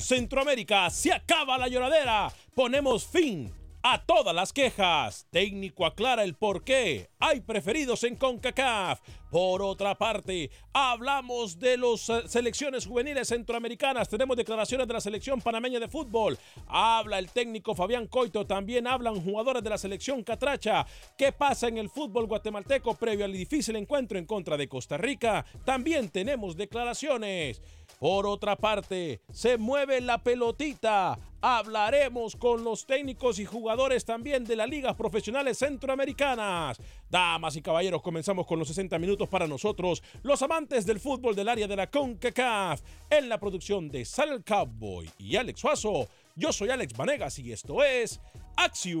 Centroamérica se acaba la lloradera. Ponemos fin a todas las quejas. Técnico aclara el por qué. Hay preferidos en CONCACAF. Por otra parte, hablamos de las selecciones juveniles centroamericanas. Tenemos declaraciones de la selección panameña de fútbol. Habla el técnico Fabián Coito. También hablan jugadores de la selección Catracha. ¿Qué pasa en el fútbol guatemalteco previo al difícil encuentro en contra de Costa Rica? También tenemos declaraciones. Por otra parte, se mueve la pelotita. Hablaremos con los técnicos y jugadores también de las ligas profesionales centroamericanas. Damas y caballeros, comenzamos con los 60 minutos para nosotros, los amantes del fútbol del área de la CONCACAF. En la producción de Sal Cowboy y Alex Suazo, yo soy Alex Vanegas y esto es Acción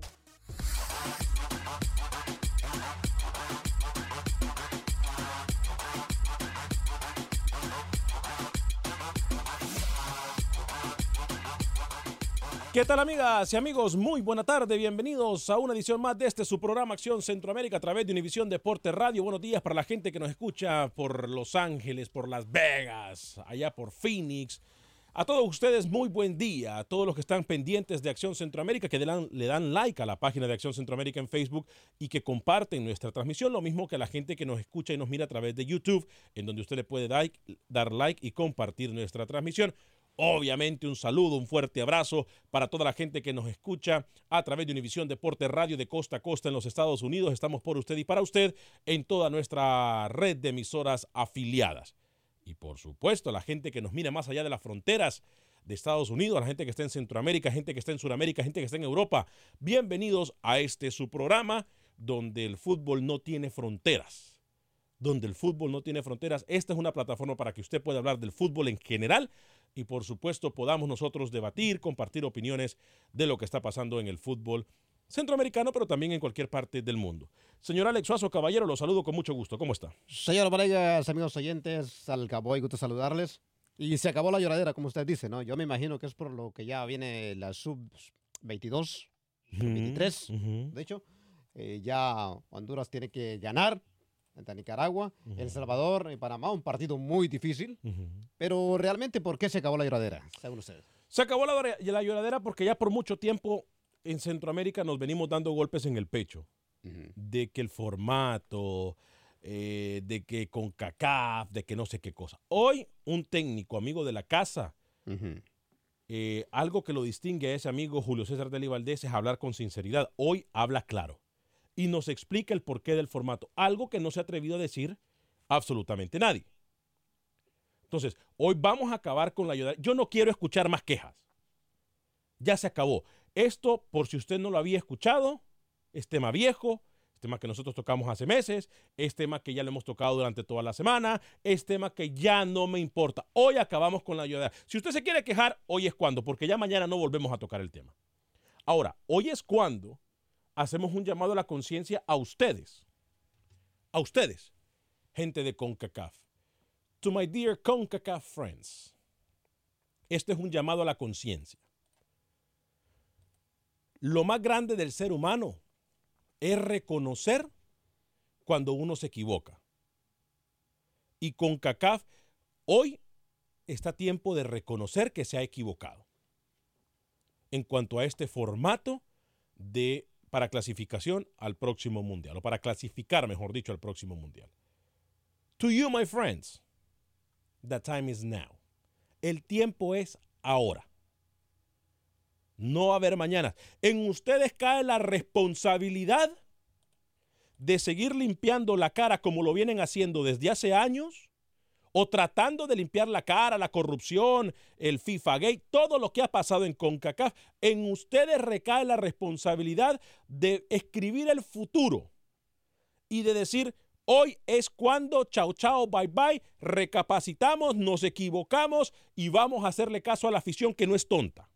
¿Qué tal amigas y amigos? Muy buena tarde, bienvenidos a una edición más de este su programa Acción Centroamérica a través de Univisión Deporte Radio. Buenos días para la gente que nos escucha por Los Ángeles, por Las Vegas, allá por Phoenix. A todos ustedes muy buen día, a todos los que están pendientes de Acción Centroamérica, que le dan, like a la página de Acción Centroamérica en Facebook y que comparten nuestra transmisión, lo mismo que a la gente que nos escucha y nos mira a través de YouTube, en donde usted le puede dar like y compartir nuestra transmisión. Obviamente un saludo, un fuerte abrazo para toda la gente que nos escucha a través de Univisión Deporte Radio de costa a costa en los Estados Unidos. Estamos por usted y para usted en toda nuestra red de emisoras afiliadas. Y por supuesto, la gente que nos mira más allá de las fronteras de Estados Unidos, la gente que está en Centroamérica, gente que está en Sudamérica, gente que está en Europa. Bienvenidos a este su programa donde el fútbol no tiene fronteras. Donde el fútbol no tiene fronteras. Esta es una plataforma para que usted pueda hablar del fútbol en general y por supuesto podamos nosotros debatir, compartir opiniones de lo que está pasando en el fútbol centroamericano, pero también en cualquier parte del mundo. Señor Alex Suazo, caballero, lo saludo con mucho gusto. ¿Cómo está? Señor Vanegas, amigos oyentes, al Cowboy, gusto saludarles. Y se acabó la lloradera, como usted dice, ¿no? Yo me imagino que es por lo que ya viene la sub-22, sub-23, Ujú. de hecho. Eh, ya Honduras tiene que ganar ante Nicaragua, El Salvador y Panamá, un partido muy difícil. Pero realmente, ¿por qué se acabó la lloradera, según ustedes? Se acabó la, llora- la lloradera porque ya por mucho tiempo en Centroamérica nos venimos dando golpes en el pecho. De que el formato, eh, de que con CACAF, de que no sé qué cosa. Hoy, un técnico, amigo de la casa, eh, algo que lo distingue a ese amigo Julio César Deli Valdés es hablar con sinceridad. Hoy habla claro y nos explica el porqué del formato. Algo que no se ha atrevido a decir absolutamente nadie. Entonces, hoy vamos a acabar con la ayuda. Yo no quiero escuchar más quejas. Ya se acabó. Esto, por si usted no lo había escuchado, es tema viejo, es tema que nosotros tocamos hace meses, es tema que ya lo hemos tocado durante toda la semana, es tema que ya no me importa. Hoy acabamos con la ayuda. Si usted se quiere quejar, hoy es cuando, porque ya mañana no volvemos a tocar el tema. Ahora, hoy es cuando hacemos un llamado a la conciencia a ustedes. A ustedes, gente de CONCACAF. To my dear CONCACAF friends. Este es un llamado a la conciencia. Lo más grande del ser humano es reconocer cuando uno se equivoca. Y CONCACAF hoy está tiempo de reconocer que se ha equivocado en cuanto a este formato de para clasificación al próximo mundial o para clasificar, mejor dicho, al próximo mundial. To you, my friends, the time is now. El tiempo es ahora. No va a haber mañana. En ustedes cae la responsabilidad de seguir limpiando la cara como lo vienen haciendo desde hace años o tratando de limpiar la cara, la corrupción, el FIFA Gate, todo lo que ha pasado en CONCACAF. En ustedes recae la responsabilidad de escribir el futuro y de decir, hoy es cuando, chao, chao, bye, bye, recapacitamos, nos equivocamos y vamos a hacerle caso a la afición que no es tonta.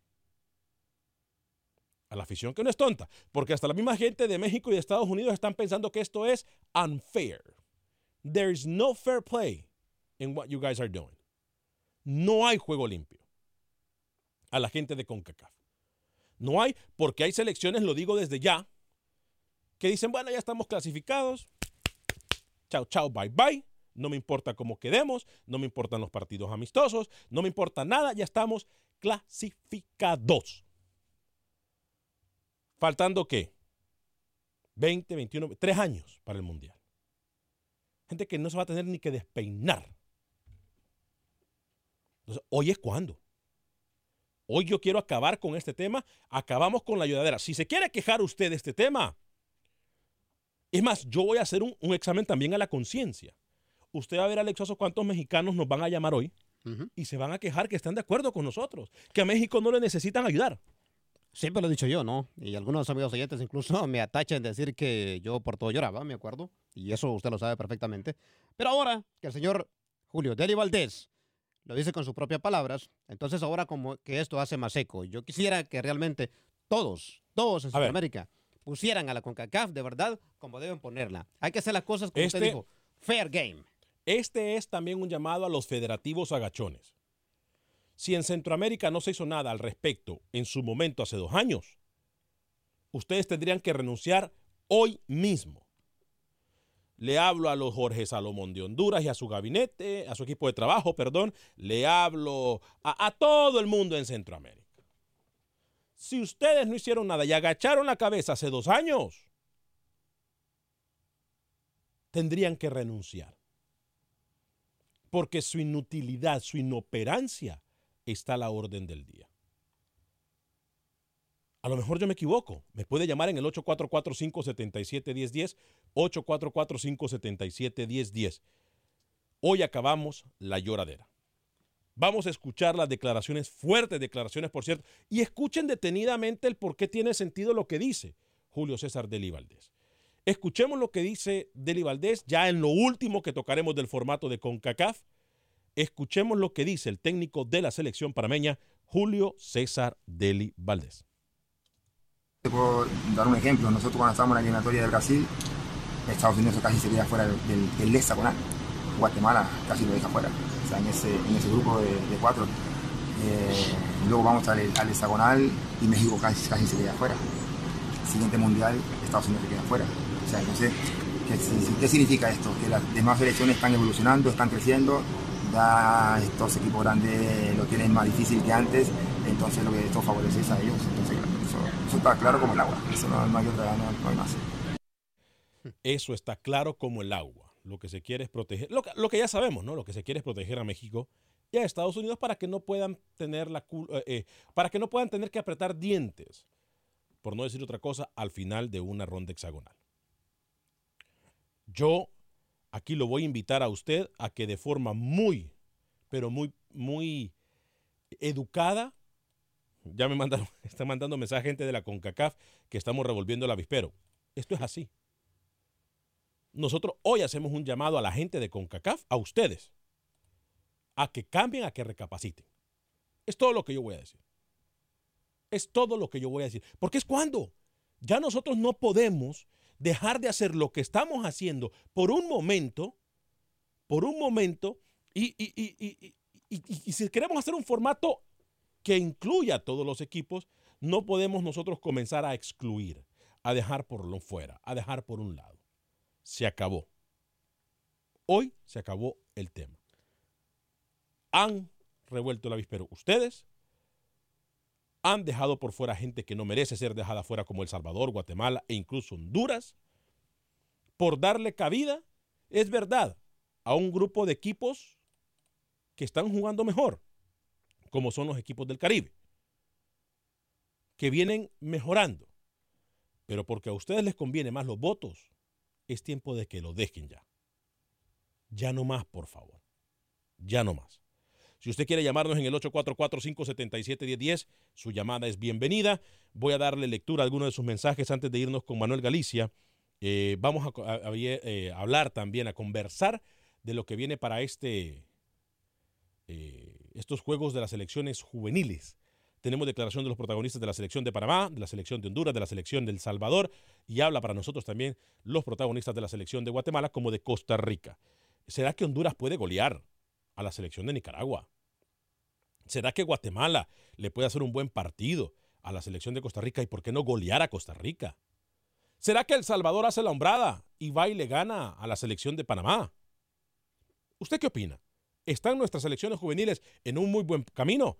A la afición que no es tonta, porque hasta la misma gente de México y de Estados Unidos están pensando que esto es unfair. There is no fair play in what you guys are doing. No hay juego limpio. A la gente de CONCACAF. No hay, porque hay selecciones, lo digo desde ya, que dicen, bueno, ya estamos clasificados. Chao, chao, bye, bye. No me importa cómo quedemos, no me importan los partidos amistosos, no me importa nada, ya estamos clasificados. Faltando qué? 20, 21, 3 años para el Mundial. Gente que no se va a tener ni que despeinar. Entonces, hoy es cuando. Hoy yo quiero acabar con este tema. Acabamos con la ayudadera. Si se quiere quejar usted de este tema, es más, yo voy a hacer un, un examen también a la conciencia. Usted va a ver, Alex Oso, cuántos mexicanos nos van a llamar hoy y se van a quejar que están de acuerdo con nosotros, que a México no le necesitan ayudar. Siempre lo he dicho yo, ¿no? Y algunos amigos oyentes incluso me atachan de decir que yo por todo lloraba, me acuerdo. Y eso usted lo sabe perfectamente. Pero ahora que el señor Julio Deli Valdés lo dice con sus propias palabras, entonces ahora como que esto hace más eco. Yo quisiera que realmente todos, todos en. Sudamérica pusieran a la CONCACAF de verdad como deben ponerla. Hay que hacer las cosas como usted Este- dijo, fair game. Este es también un llamado a los federativos agachones. Si en Centroamérica no se hizo nada al respecto en su momento hace dos años, ustedes tendrían que renunciar hoy mismo. Le hablo a los Jorge Salomón de Honduras y a su gabinete, a su equipo de trabajo, perdón. Le hablo a, todo el mundo en Centroamérica. Si ustedes no hicieron nada y agacharon la cabeza hace dos años, tendrían que renunciar porque su inutilidad, su inoperancia está a la orden del día. A lo mejor yo me equivoco. Me puede llamar en el 844-577-1010, 844-577-1010. Hoy acabamos la lloradera. Vamos a escuchar las declaraciones, fuertes declaraciones, por cierto, y escuchen detenidamente el por qué tiene sentido lo que dice Julio César Deli Valdés. Escuchemos lo que dice Deli Valdés, ya en lo último que tocaremos del formato de CONCACAF. Escuchemos lo que dice el técnico de la selección parameña, Julio César Deli Valdés. Te puedo dar un ejemplo. Nosotros cuando estábamos en la eliminatoria de Brasil, Estados Unidos casi se queda fuera del, hexagonal. Guatemala casi lo deja fuera. En ese, en ese grupo de, de cuatro. Eh, luego vamos al, al hexagonal y México casi, casi se queda fuera. Siguiente mundial, Estados Unidos se queda fuera. O sea, entonces, ¿qué, qué significa esto? Que las demás selecciones están evolucionando, están creciendo, ya estos equipos grandes lo tienen más difícil que antes, entonces lo que esto favorece es a ellos. Eso, está claro como el agua, eso no, más. Eso está claro como el agua. Lo que se quiere es proteger, lo que, ya sabemos, ¿no? Lo que se quiere es proteger a México y a Estados Unidos para que no puedan tener la eh, eh, para que no puedan tener que apretar dientes, por no decir otra cosa, al final de una ronda hexagonal. Yo aquí lo voy a invitar a usted a que de forma muy, pero muy, muy educada, ya me mandaron, está mandando mensaje gente de la CONCACAF que estamos revolviendo el avispero. Esto es así. Nosotros hoy hacemos un llamado a la gente de CONCACAF, a ustedes, a que cambien, a que recapaciten. Es todo lo que yo voy a decir. Es todo lo que yo voy a decir. Porque es cuando ya nosotros no podemos dejar de hacer lo que estamos haciendo por un momento, por un momento, y, si queremos hacer un formato que incluya a todos los equipos, no podemos nosotros comenzar a excluir, a dejar por lo fuera, a dejar por un lado. Se acabó. Hoy se acabó el tema. Han revuelto el avispero ustedes, han dejado por fuera gente que no merece ser dejada fuera como El Salvador, Guatemala e incluso Honduras, por darle cabida, es verdad, a un grupo de equipos que están jugando mejor, como son los equipos del Caribe, que vienen mejorando. Pero porque a ustedes les conviene más los votos, es tiempo de que lo dejen ya. Ya no más, por favor. Ya no más. Si usted quiere llamarnos en el 844-577-1010, su llamada es bienvenida. Voy a darle lectura a algunos de sus mensajes antes de irnos con Manuel Galicia. Eh, vamos a, a- eh, hablar también, a conversar de lo que viene para este, eh, estos juegos de las selecciones juveniles. Tenemos declaración de los protagonistas de la selección de Panamá, de la selección de Honduras, de la selección de El Salvador y habla para nosotros también los protagonistas de la selección de Guatemala como de Costa Rica. ¿Será que Honduras puede golear a la selección de Nicaragua? ¿Será que Guatemala le puede hacer un buen partido a la selección de Costa Rica y por qué no golear a Costa Rica? ¿Será que El Salvador hace la hombrada y va y le gana a la selección de Panamá? ¿Usted qué opina? ¿Están nuestras selecciones juveniles en un muy buen camino?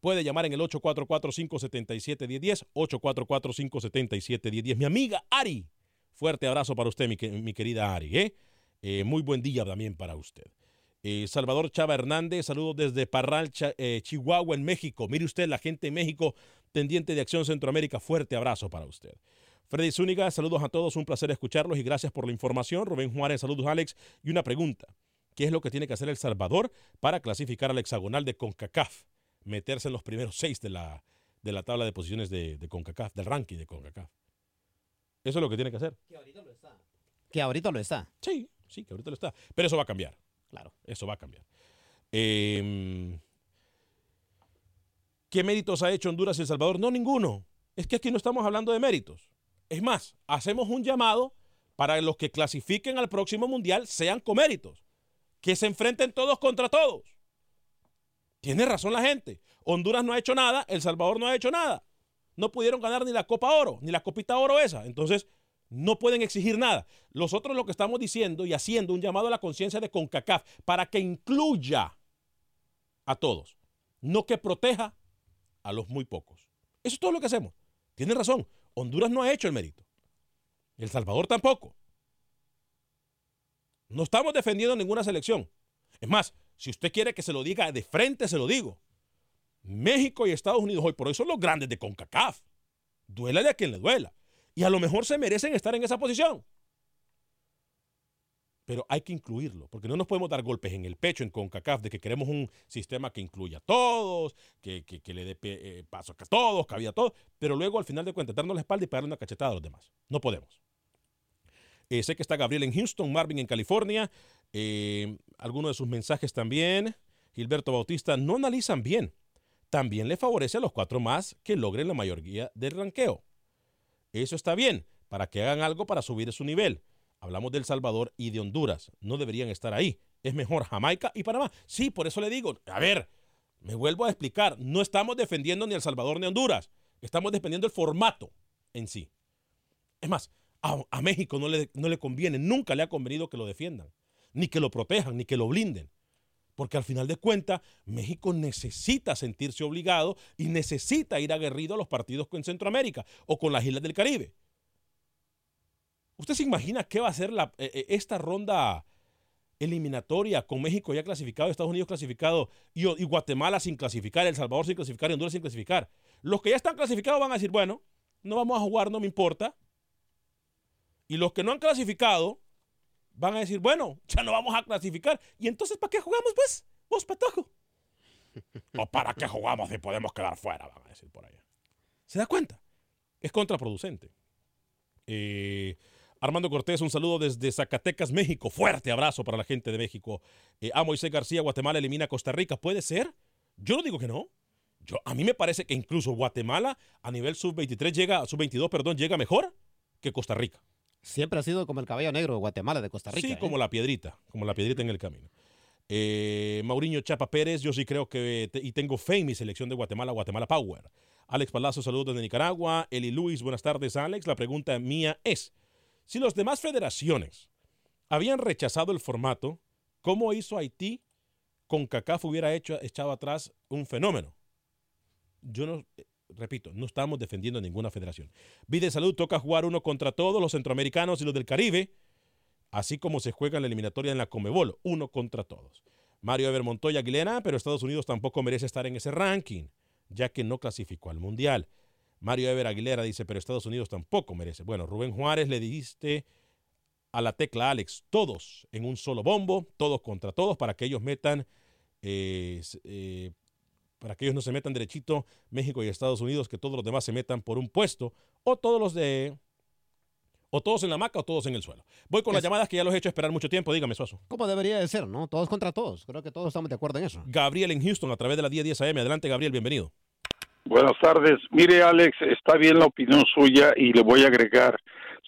Puede llamar en el 844-577-1010, 844-577-1010. Mi amiga Ari, fuerte abrazo para usted, mi, que- mi querida Ari. ¿eh? Eh, muy buen día también para usted. Eh, Salvador Chava Hernández, saludos desde Parral, eh, Chihuahua, en México. Mire usted, la gente en México, tendiente de Acción Centroamérica, fuerte abrazo para usted. Freddy Zúñiga, saludos a todos, un placer escucharlos y gracias por la información. Rubén Juárez, saludos Alex. Y una pregunta, ¿qué es lo que tiene que hacer El Salvador para clasificar al hexagonal de CONCACAF? Meterse en los primeros seis de la, de la tabla de posiciones de, de CONCACAF, del ranking de CONCACAF. Eso es lo que tiene que hacer. Que ahorita lo está. Sí, sí, que ahorita lo está. Pero eso va a cambiar. Claro. Eso va a cambiar. Eh, ¿Qué méritos ha hecho Honduras y El Salvador? No, ninguno. Es que aquí no estamos hablando de méritos. Es más, hacemos un llamado para los que clasifiquen al próximo mundial sean con méritos. Que se enfrenten todos contra todos. Tiene razón la gente. Honduras no ha hecho nada, El Salvador no ha hecho nada. No pudieron ganar ni la Copa Oro, ni la Copita Oro esa. Entonces, no pueden exigir nada. Nosotros lo que estamos diciendo y haciendo un llamado a la conciencia de CONCACAF para que incluya a todos, no que proteja a los muy pocos. Eso es todo lo que hacemos. Tiene razón. Honduras no ha hecho el mérito. El Salvador tampoco. No estamos defendiendo ninguna selección. Es más, si usted quiere que se lo diga de frente, se lo digo. México y Estados Unidos hoy por hoy son los grandes de CONCACAF. Duélale a quien le duela. Y a lo mejor se merecen estar en esa posición. Pero hay que incluirlo, porque no nos podemos dar golpes en el pecho en CONCACAF de que queremos un sistema que incluya a todos, que, le dé eh, paso a todos, cabida a todos, pero luego al final de cuentas darnos la espalda y pegarle una cachetada a los demás. No podemos. Eh, sé que está Gabriel en Houston, Marvin en California, eh, algunos de sus mensajes también. Gilberto Bautista no analizan bien. También le favorece a los cuatro más que logren la mayoría del ranqueo. Eso está bien, para que hagan algo para subir su nivel. Hablamos de El Salvador y de Honduras. No deberían estar ahí. Es mejor Jamaica y Panamá. Sí, por eso le digo, a ver, me vuelvo a explicar. No estamos defendiendo ni El Salvador ni Honduras. Estamos defendiendo el formato en sí. Es más, a, México no le, no le conviene, nunca le ha convenido que lo defiendan, ni que lo protejan, ni que lo blinden. Porque al final de cuentas, México necesita sentirse obligado y necesita ir aguerrido a los partidos con Centroamérica o con las Islas del Caribe. ¿Usted se imagina qué va a ser la, eh, eh, esta ronda eliminatoria con México ya clasificado, Estados Unidos clasificado y, y Guatemala sin clasificar, El Salvador sin clasificar y Honduras sin clasificar? Los que ya están clasificados van a decir, bueno, no vamos a jugar, no me importa. Y los que no han clasificado van a decir, bueno, ya no vamos a clasificar. ¿Y entonces para qué jugamos, pues? Vos, patojo. ¿O para qué jugamos si podemos quedar fuera? Van a decir por allá. ¿Se da cuenta? Es contraproducente. Eh, Armando Cortés, un saludo desde Zacatecas, México. Fuerte abrazo para la gente de México. Eh, a Moisés García, Guatemala elimina a Costa Rica. ¿Puede ser? Yo no digo que no. Yo, a mí me parece que incluso Guatemala a nivel sub-23 llega, sub-22, perdón, llega mejor que Costa Rica. Siempre ha sido como el caballo negro de Guatemala, de Costa Rica. Sí, ¿eh? como la piedrita, como la piedrita en el camino. Eh, Mauriño Chapa Pérez, yo sí creo que, te- y tengo fe en mi selección de Guatemala, Guatemala Power. Alex Palazzo, saludos desde Nicaragua. Eli Luis, buenas tardes, Alex. La pregunta mía es, si las demás federaciones habían rechazado el formato, ¿cómo hizo Haití con CACAF hubiera hecho, echado atrás un fenómeno? Yo no, eh, repito, no estamos defendiendo ninguna federación. Vide Salud toca jugar uno contra todos, los centroamericanos y los del Caribe, así como se juega en la eliminatoria en la Comebol, uno contra todos. Mario Ever Montoya Aguilera, pero Estados Unidos tampoco merece estar en ese ranking, ya que no clasificó al Mundial. Mario Ever Aguilera dice, pero Estados Unidos tampoco merece. Bueno, Rubén Juárez le diste a la tecla Alex, todos en un solo bombo, todos contra todos, para que ellos metan, eh, eh, para que ellos no se metan derechito México y Estados Unidos, que todos los demás se metan por un puesto, o todos los de, o todos en la maca o todos en el suelo. Voy con las llamadas que ya los he hecho esperar mucho tiempo, dígame, Suazo. Como debería de ser, ¿no? Todos contra todos. Creo que todos estamos de acuerdo en eso. Gabriel en Houston a través de la 1010 AM. Adelante, Gabriel, bienvenido. Buenas tardes. Mire, Alex, está bien la opinión suya y le voy a agregar.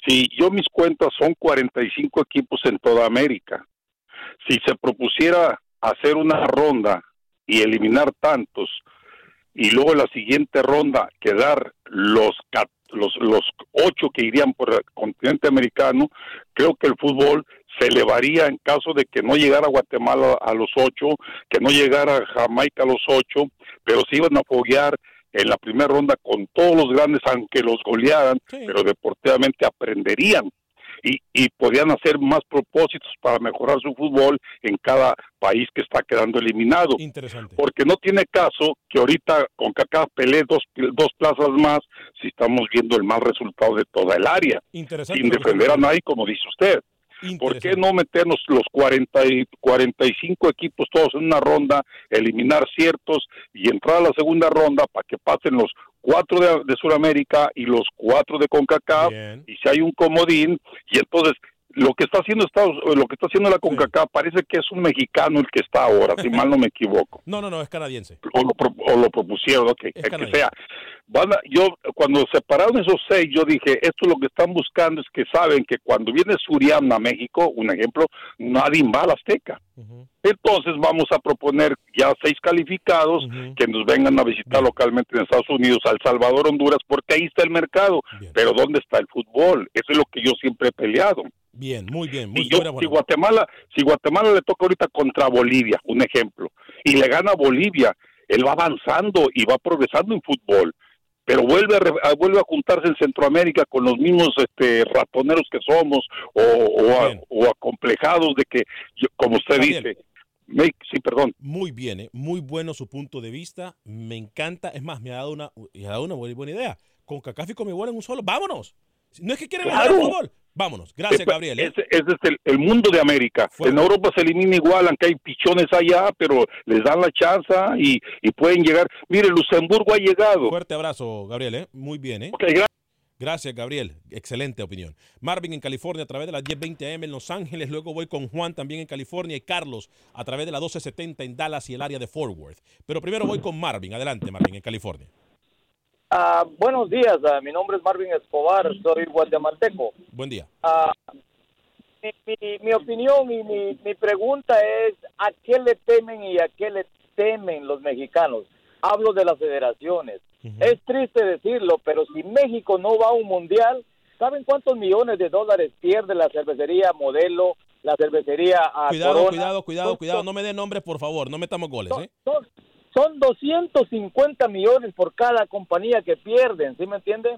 Si yo mis cuentas son 45 equipos en toda América, si se propusiera hacer una ronda y eliminar tantos. Y luego en la siguiente ronda quedar los los los ocho que irían por el continente americano, creo que el fútbol se elevaría en caso de que no llegara Guatemala a los ocho, que no llegara Jamaica a los ocho, pero se iban a foguear en la primera ronda con todos los grandes, aunque los golearan, pero deportivamente aprenderían y, y podían hacer más propósitos para mejorar su fútbol en cada país que está quedando eliminado. Interesante. Porque no tiene caso que ahorita con Kaká pelee dos, dos plazas más si estamos viendo el mal resultado de toda el área, Interesante. sin defender a nadie, como dice usted. ¿Por qué no meternos los 40 y 45 equipos todos en una ronda, eliminar ciertos y entrar a la segunda ronda para que pasen los cuatro de, de Sudamérica y los cuatro de CONCACAF y si hay un comodín y entonces lo que está haciendo Estados, lo que está haciendo la CONCACAF parece que es un mexicano el que está ahora, si mal no me equivoco No, no, no, es canadiense. o lo, pro- o lo propusieron, ok, el que sea. Van a- yo, cuando separaron esos seis, yo dije, esto lo que están buscando es que saben que cuando viene Suriam a México, un ejemplo, nadie va a la Azteca. Entonces vamos a proponer ya seis calificados que nos vengan a visitar localmente en Estados Unidos, El Salvador, Honduras, porque ahí está el mercado. Pero ¿dónde está el fútbol? Eso es lo que yo siempre he peleado. Bien, muy bien. Muy Si, yo- si. Guatemala, si Guatemala le toca ahorita contra Bolivia, un ejemplo, y le gana Bolivia, él va avanzando y va progresando en fútbol, pero vuelve a, vuelve a juntarse en Centroamérica con los mismos este, ratoneros que somos o, o, a- o acomplejados de que, yo- como usted Gabriel. dice, sí, perdón. Muy bien, eh, muy bueno su punto de vista. Me encanta. Es más, me ha dado una, me ha dado una buena, buena idea. Con Cacaf y Comebol en un solo. ¡Vámonos! No es que quieren ganar Claro. el fútbol. Vámonos. Gracias, Gabriel. ¿eh? Ese, ese es el, el mundo de América. En Europa se elimina igual, aunque hay pichones allá, pero les dan la chance y, y pueden llegar. Mire, Luxemburgo ha llegado. Fuerte abrazo, Gabriel. ¿eh? Muy bien. ¿eh? Gracias, Gabriel. Excelente opinión. Marvin en California a través de la 1020 AM en Los Ángeles. Luego voy con Juan también en California y Carlos a través de la 1270 en Dallas y el área de Fort Worth. Pero primero voy con Marvin. Adelante, Marvin, en California. Ah, buenos días, ah, mi nombre es Marvin Escobar, soy guatemalteco. Buen día. Ah, mi, mi- mi opinión y mi, mi pregunta es, ¿a qué le temen y a qué le temen los mexicanos? Hablo de las federaciones. Es triste decirlo, pero si México no va a un mundial, ¿saben cuántos millones de dólares pierde la cervecería Modelo, la cervecería Cuidado, Corona? cuidado, cuidado, cuidado. No me dé nombres, por favor. No metamos goles, ¿eh? son, son 250 millones por cada compañía que pierden, ¿sí me entiende?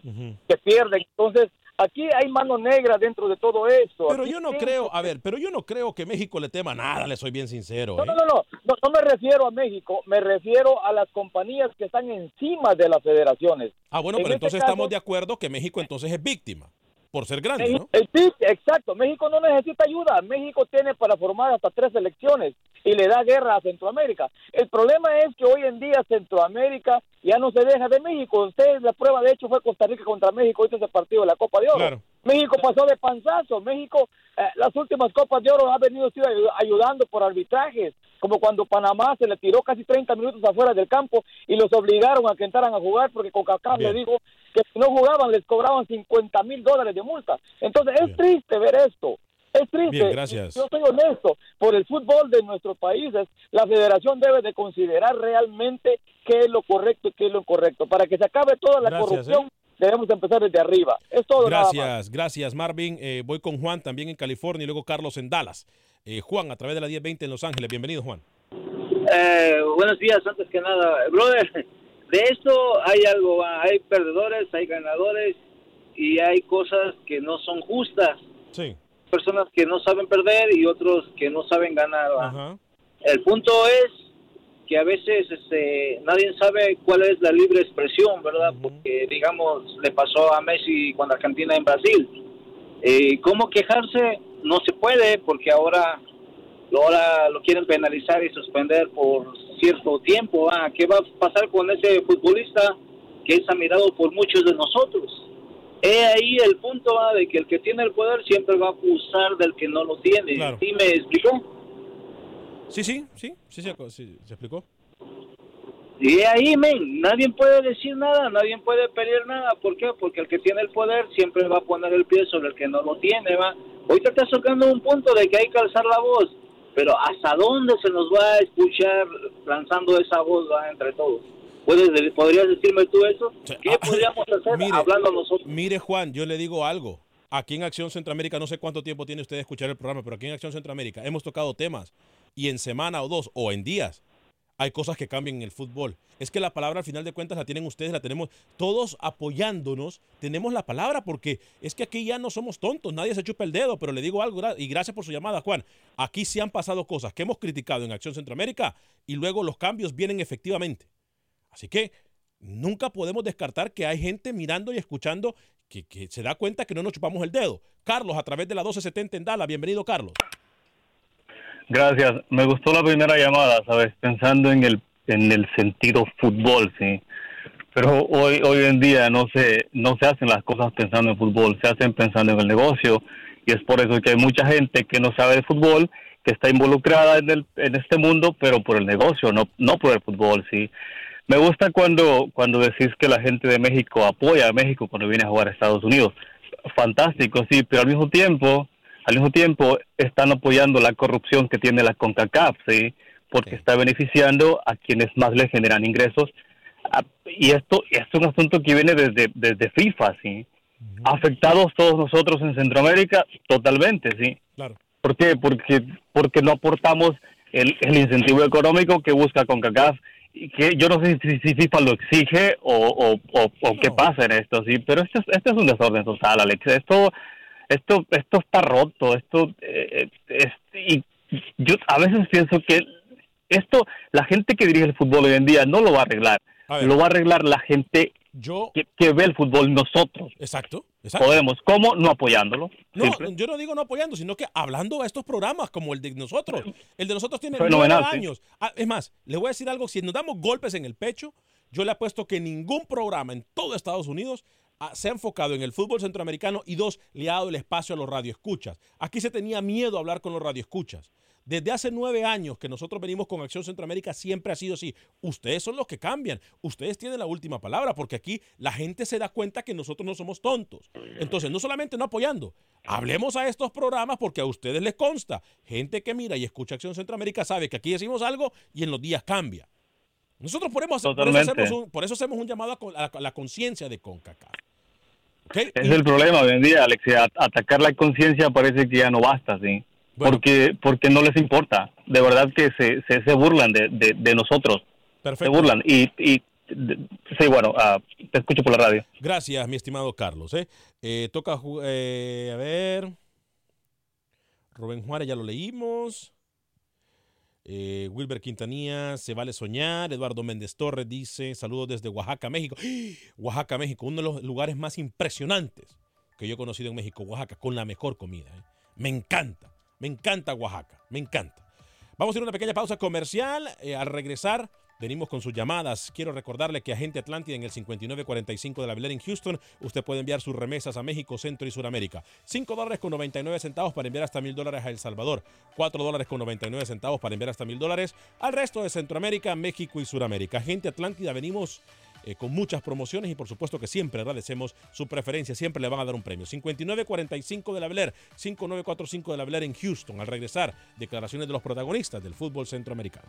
Que pierden. Entonces, aquí hay mano negra dentro de todo eso. Pero Aquí yo no creo, a ver, pero yo no creo que México le tema nada, le soy bien sincero. No, ¿eh? no, no, no, no, no me refiero a México, me refiero a las compañías que están encima de las federaciones. Ah, bueno, En pero este entonces caso- estamos de acuerdo que México entonces es víctima, por ser grande, ¿no? sí, exacto. México no necesita ayuda. México tiene para formar hasta tres elecciones y le da guerra a Centroamérica. El problema es que hoy en día Centroamérica ya no se deja de México. Ustedes, la prueba de hecho fue Costa Rica contra México, este es el partido de la Copa de Oro. Claro. México pasó de panzazo. México, eh, las últimas Copas de Oro ha venido ayu- ayudando por arbitrajes, como cuando Panamá se le tiró casi 30 minutos afuera del campo y los obligaron a que entraran a jugar porque Coca-Cola le dijo que si no jugaban les cobraban 50 mil dólares de multa. Entonces es triste ver esto. Es triste. Bien, gracias. Yo soy honesto. Por el fútbol de nuestros países, la federación debe de considerar realmente qué es lo correcto y qué es lo incorrecto. Para que se acabe toda la Gracias, corrupción, ¿eh? Debemos empezar desde arriba. Es todo. nada más. Gracias, gracias Marvin. Eh, voy con Juan también en California y luego Carlos en Dallas. Eh, Juan, a través de la 1020 en Los Ángeles. Bienvenido, Juan. Eh, buenos días, antes que nada. Brother, de esto hay algo, hay perdedores, hay ganadores y hay cosas que no son justas. Sí. Personas que no saben perder y otros que no saben ganar. Ajá. El punto es que a veces este, nadie sabe cuál es la libre expresión, ¿verdad? Porque, digamos, le pasó a Messi cuando Argentina en Brasil. Eh, ¿Cómo quejarse? No se puede porque ahora lo, ahora lo quieren penalizar y suspender por cierto tiempo. Ah, ¿Qué va a pasar con ese futbolista que es admirado por muchos de nosotros? He ahí el punto ah, de que el que tiene el poder siempre va a acusar del que no lo tiene. Claro. ¿Sí me explicó? Sí, sí, sí, sí, se explicó. Y ahí, men, nadie puede decir nada, nadie puede pedir nada. ¿Por qué? Porque el que tiene el poder siempre va a poner el pie sobre el que no lo tiene, va. Hoy te estás tocando un punto de que hay que alzar la voz, pero ¿hasta dónde se nos va a escuchar lanzando esa voz va, entre todos? ¿Puedes, ¿Podrías decirme tú eso? ¿Qué podríamos hacer Mire, hablando nosotros? Mire, Juan, yo le digo algo. Aquí en Acción Centroamérica, no sé cuánto tiempo tiene usted de escuchar el programa, pero aquí en Acción Centroamérica hemos tocado temas y en semana o dos o en días hay cosas que cambian en el fútbol. Es que la palabra al final de cuentas la tienen ustedes, la tenemos todos apoyándonos, tenemos la palabra porque es que aquí ya no somos tontos, nadie se chupa el dedo, pero le digo algo y gracias por su llamada, Juan. Aquí sí han pasado cosas que hemos criticado en Acción Centroamérica y luego los cambios vienen efectivamente. Así que nunca podemos descartar que hay gente mirando y escuchando que, que se da cuenta que no nos chupamos el dedo. Carlos, a través de la 1270 en Dallas, bienvenido Carlos. Gracias. Me gustó la primera llamada, ¿sabes? Pensando en el en el sentido fútbol, sí. Pero hoy hoy en día no se no se hacen las cosas pensando en fútbol, se hacen pensando en el negocio y es por eso que hay mucha gente que no sabe de fútbol, que está involucrada en el en este mundo, pero por el negocio, no no por el fútbol, sí. Me gusta cuando cuando decís que la gente de México apoya a México cuando viene a jugar a Estados Unidos. Fantástico, sí, pero al mismo tiempo al mismo tiempo están apoyando la corrupción que tiene la CONCACAF, ¿sí? porque está beneficiando a quienes más le generan ingresos. Ah, Y esto es un asunto que viene desde, desde FIFA, ¿sí? Afectados todos nosotros en Centroamérica, totalmente, ¿sí? Claro. ¿Por qué? Porque, porque no aportamos el, el incentivo económico que busca CONCACAF. Y que yo no sé si, si FIFA lo exige o, o, o, o qué pasa en esto, ¿sí? Pero esto, es- esto es un desorden total, Alex. Esto, esto, esto está roto, esto, eh, es- y yo a veces pienso que esto, la gente que dirige el fútbol hoy en día no lo va a arreglar, A lo va a arreglar la gente Yo, que, que ve el fútbol, nosotros. Exacto, exacto. Podemos, ¿cómo? No apoyándolo. No, simple. yo no digo no apoyando, sino que hablando a estos programas como el de nosotros. El de nosotros tiene nueve sí. años. Ah, es más, le voy a decir algo, si nos damos golpes en el pecho, yo le apuesto que ningún programa en todo Estados Unidos se ha enfocado en el fútbol centroamericano y dos, le ha dado el espacio a los radioescuchas. Aquí se tenía miedo a hablar con los radioescuchas. Desde hace nueve años que nosotros venimos con Acción Centroamérica siempre ha sido así. Ustedes son los que cambian. Ustedes tienen la última palabra porque aquí la gente se da cuenta que nosotros no somos tontos. Entonces, no solamente no apoyando, hablemos a estos programas porque a ustedes les consta. Gente que mira y escucha Acción Centroamérica sabe que aquí decimos algo y en los días cambia. Nosotros por, eso hacemos un, por eso hacemos un llamado a, la, a la conciencia de CONCACAF. Es el problema hoy en día, Alex. que a- Atacar la conciencia parece que ya no basta, ¿sí? Porque, porque no les importa. De verdad que se, se, se burlan de, de, de nosotros. Perfecto. Se burlan. Y, y sí, bueno, ah, te escucho por la radio. Gracias, mi estimado Carlos. ¿eh? Eh, toca, eh, a ver. Rubén Juárez ya lo leímos. Eh, Wilber Quintanilla, se vale soñar. Eduardo Méndez Torres dice, saludos desde Oaxaca, México. Oaxaca, México, uno de los lugares más impresionantes que yo he conocido en México, Oaxaca, con la mejor comida. ¿eh? Me encanta, me encanta Oaxaca, me encanta. Vamos a a una pequeña pausa comercial. Eh, al regresar, venimos con sus llamadas. Quiero recordarle que Agente Atlántida en el 5945 de la Vilera en Houston, usted puede enviar sus remesas a México, Centro y Suramérica. 5 dólares con 99 centavos para enviar hasta mil dólares a El Salvador. 4 dólares con 99 centavos para enviar hasta mil dólares al resto de Centroamérica, México y Suramérica. Agente Atlántida, venimos eh, con muchas promociones y por supuesto que siempre agradecemos su preferencia, siempre le van a dar un premio. 5945 de la Bel Air, 5945 de la Bel Air en Houston. Al regresar, declaraciones de los protagonistas del fútbol centroamericano.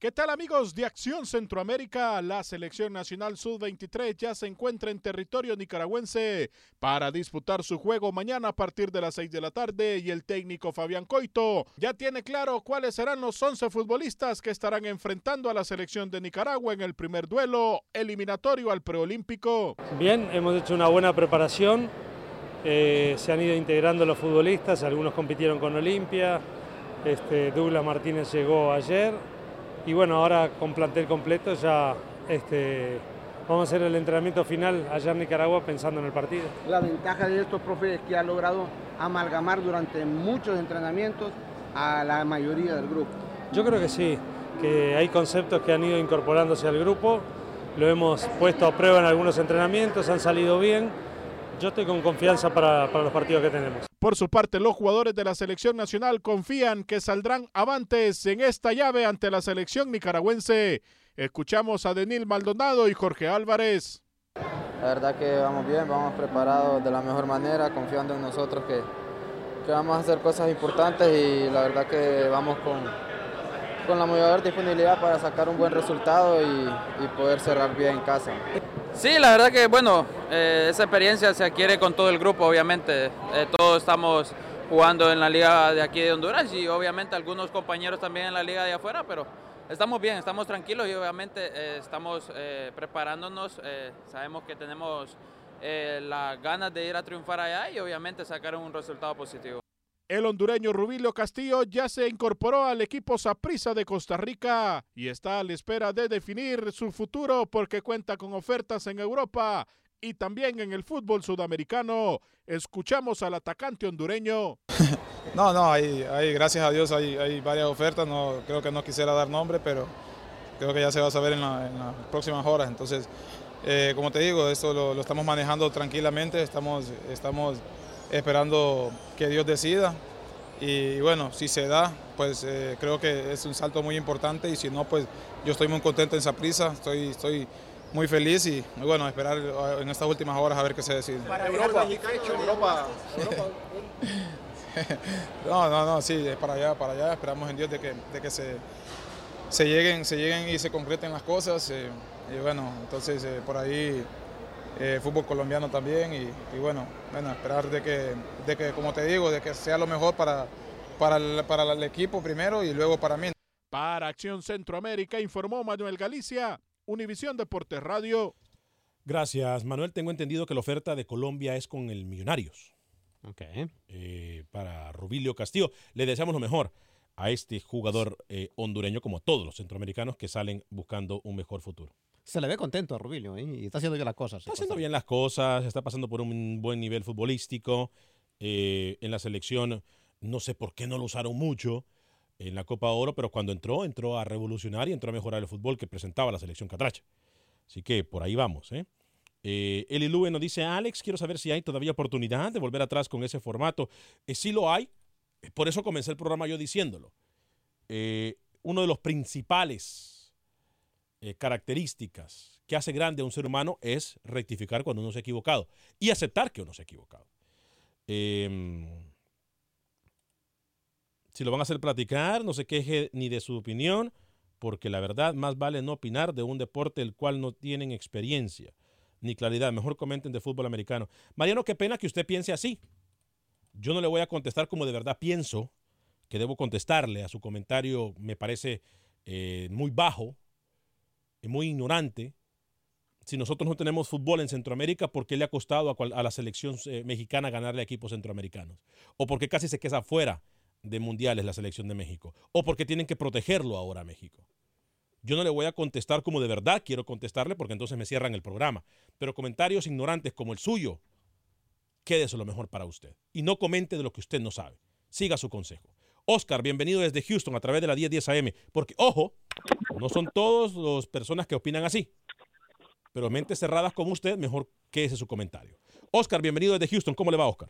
¿Qué tal amigos de Acción Centroamérica? La selección nacional sub-23 ya se encuentra en territorio nicaragüense para disputar su juego mañana a partir de las 6 de la tarde y el técnico Fabián Coito ya tiene claro cuáles serán los 11 futbolistas que estarán enfrentando a la selección de Nicaragua en el primer duelo eliminatorio al preolímpico. Bien, hemos hecho una buena preparación, eh, se han ido integrando los futbolistas, algunos compitieron con Olimpia, este, Douglas Martínez llegó ayer y bueno, ahora con plantel completo ya este, vamos a hacer el entrenamiento final allá en Nicaragua pensando en el partido. La ventaja de estos profes es que ha logrado amalgamar durante muchos entrenamientos a la mayoría del grupo. Yo creo que sí, que hay conceptos que han ido incorporándose al grupo, lo hemos puesto a prueba en algunos entrenamientos, han salido bien. Yo estoy con confianza para, para los partidos que tenemos. Por su parte, los jugadores de la selección nacional confían que saldrán avantes en esta llave ante la selección nicaragüense. Escuchamos a Denil Maldonado y Jorge Álvarez. La verdad que vamos bien, vamos preparados de la mejor manera, confiando en nosotros que, vamos a hacer cosas importantes y la verdad que vamos con, la mayor disponibilidad para sacar un buen resultado y poder cerrar bien en casa. Sí, la verdad que bueno, eh, esa experiencia se adquiere con todo el grupo, obviamente. Eh, todos estamos jugando en la liga de aquí de Honduras y obviamente algunos compañeros también en la liga de afuera, pero estamos bien, estamos tranquilos y obviamente eh, estamos eh, preparándonos. eh, sabemos que tenemos las ganas de ir a triunfar allá y obviamente sacar un resultado positivo. El hondureño Rubilio Castillo ya se incorporó al equipo Saprissa de Costa Rica y está a la espera de definir su futuro porque cuenta con ofertas en Europa y también en el fútbol sudamericano. Escuchamos al atacante hondureño. No, no, hay, hay, gracias a Dios hay, hay varias ofertas, no, creo que no quisiera dar nombre, pero creo que ya se va a saber en, la- en las próximas horas. Entonces, eh, como te digo, esto lo, lo estamos manejando tranquilamente, estamos, estamos esperando que Dios decida. Y bueno, si se da, pues eh, creo que es un salto muy importante y si no, pues yo estoy muy contento en Saprissa, estoy, estoy muy feliz y bueno, esperar en estas últimas horas a ver qué se decide. Para Europa, Europa, No, no, no, sí, es para allá, para allá. Esperamos en Dios de que, de que se, se, lleguen, se lleguen y se concreten las cosas. eh, y bueno, entonces eh, por ahí eh, fútbol colombiano también. Y, y bueno, bueno, esperar de que, de que, como te digo, de que sea lo mejor para, para, el, para el equipo primero y luego para mí. Para Acción Centroamérica informó Manuel Galicia, Univisión Deportes Radio. Gracias, Manuel. Tengo entendido que la oferta de Colombia es con el Millonarios. Ok. Eh, para Rubilio Castillo. Le deseamos lo mejor a este jugador eh, hondureño, como a todos los centroamericanos que salen buscando un mejor futuro. Se le ve contento a Rubilio, ¿eh? Y está haciendo bien las cosas. Está haciendo bien las cosas, está pasando por un buen nivel futbolístico. Eh, en la selección, no sé por qué no lo usaron mucho en la Copa Oro, pero cuando entró, entró a revolucionar y entró a mejorar el fútbol que presentaba la selección catracha. Así que por ahí vamos. ¿eh? Eh, Eli Lube nos dice, Alex, quiero saber si hay todavía oportunidad de volver atrás con ese formato. Eh, sí lo hay, por eso comencé el programa yo diciéndolo. Eh, uno de los principales eh, características que hace grande a un ser humano es rectificar cuando uno se ha equivocado y aceptar que uno se ha equivocado. Em, si lo van a hacer platicar, no se queje ni de su opinión, porque la verdad más vale no opinar de un deporte el cual no tienen experiencia ni claridad. Mejor comenten de fútbol americano. Mariano, qué pena que usted piense así. Yo no le voy a contestar como de verdad pienso que debo contestarle a su comentario. Me parece eh, muy bajo, y muy ignorante. Si nosotros no tenemos fútbol en Centroamérica, ¿por qué le ha costado a la selección eh, mexicana ganarle a equipos centroamericanos? ¿O por qué casi se queda fuera de mundiales la selección de México? ¿O por qué tienen que protegerlo ahora a México? Yo no le voy a contestar como de verdad quiero contestarle porque entonces me cierran el programa. Pero comentarios ignorantes como el suyo, quédese lo mejor para usted. Y no comente de lo que usted no sabe. Siga su consejo. Oscar, bienvenido desde Houston a través de la 1010 AM. Porque, ojo, no son todas las personas que opinan así. Pero mentes cerradas como usted, mejor quédese su comentario. Oscar, bienvenido desde Houston. ¿Cómo le va, Oscar?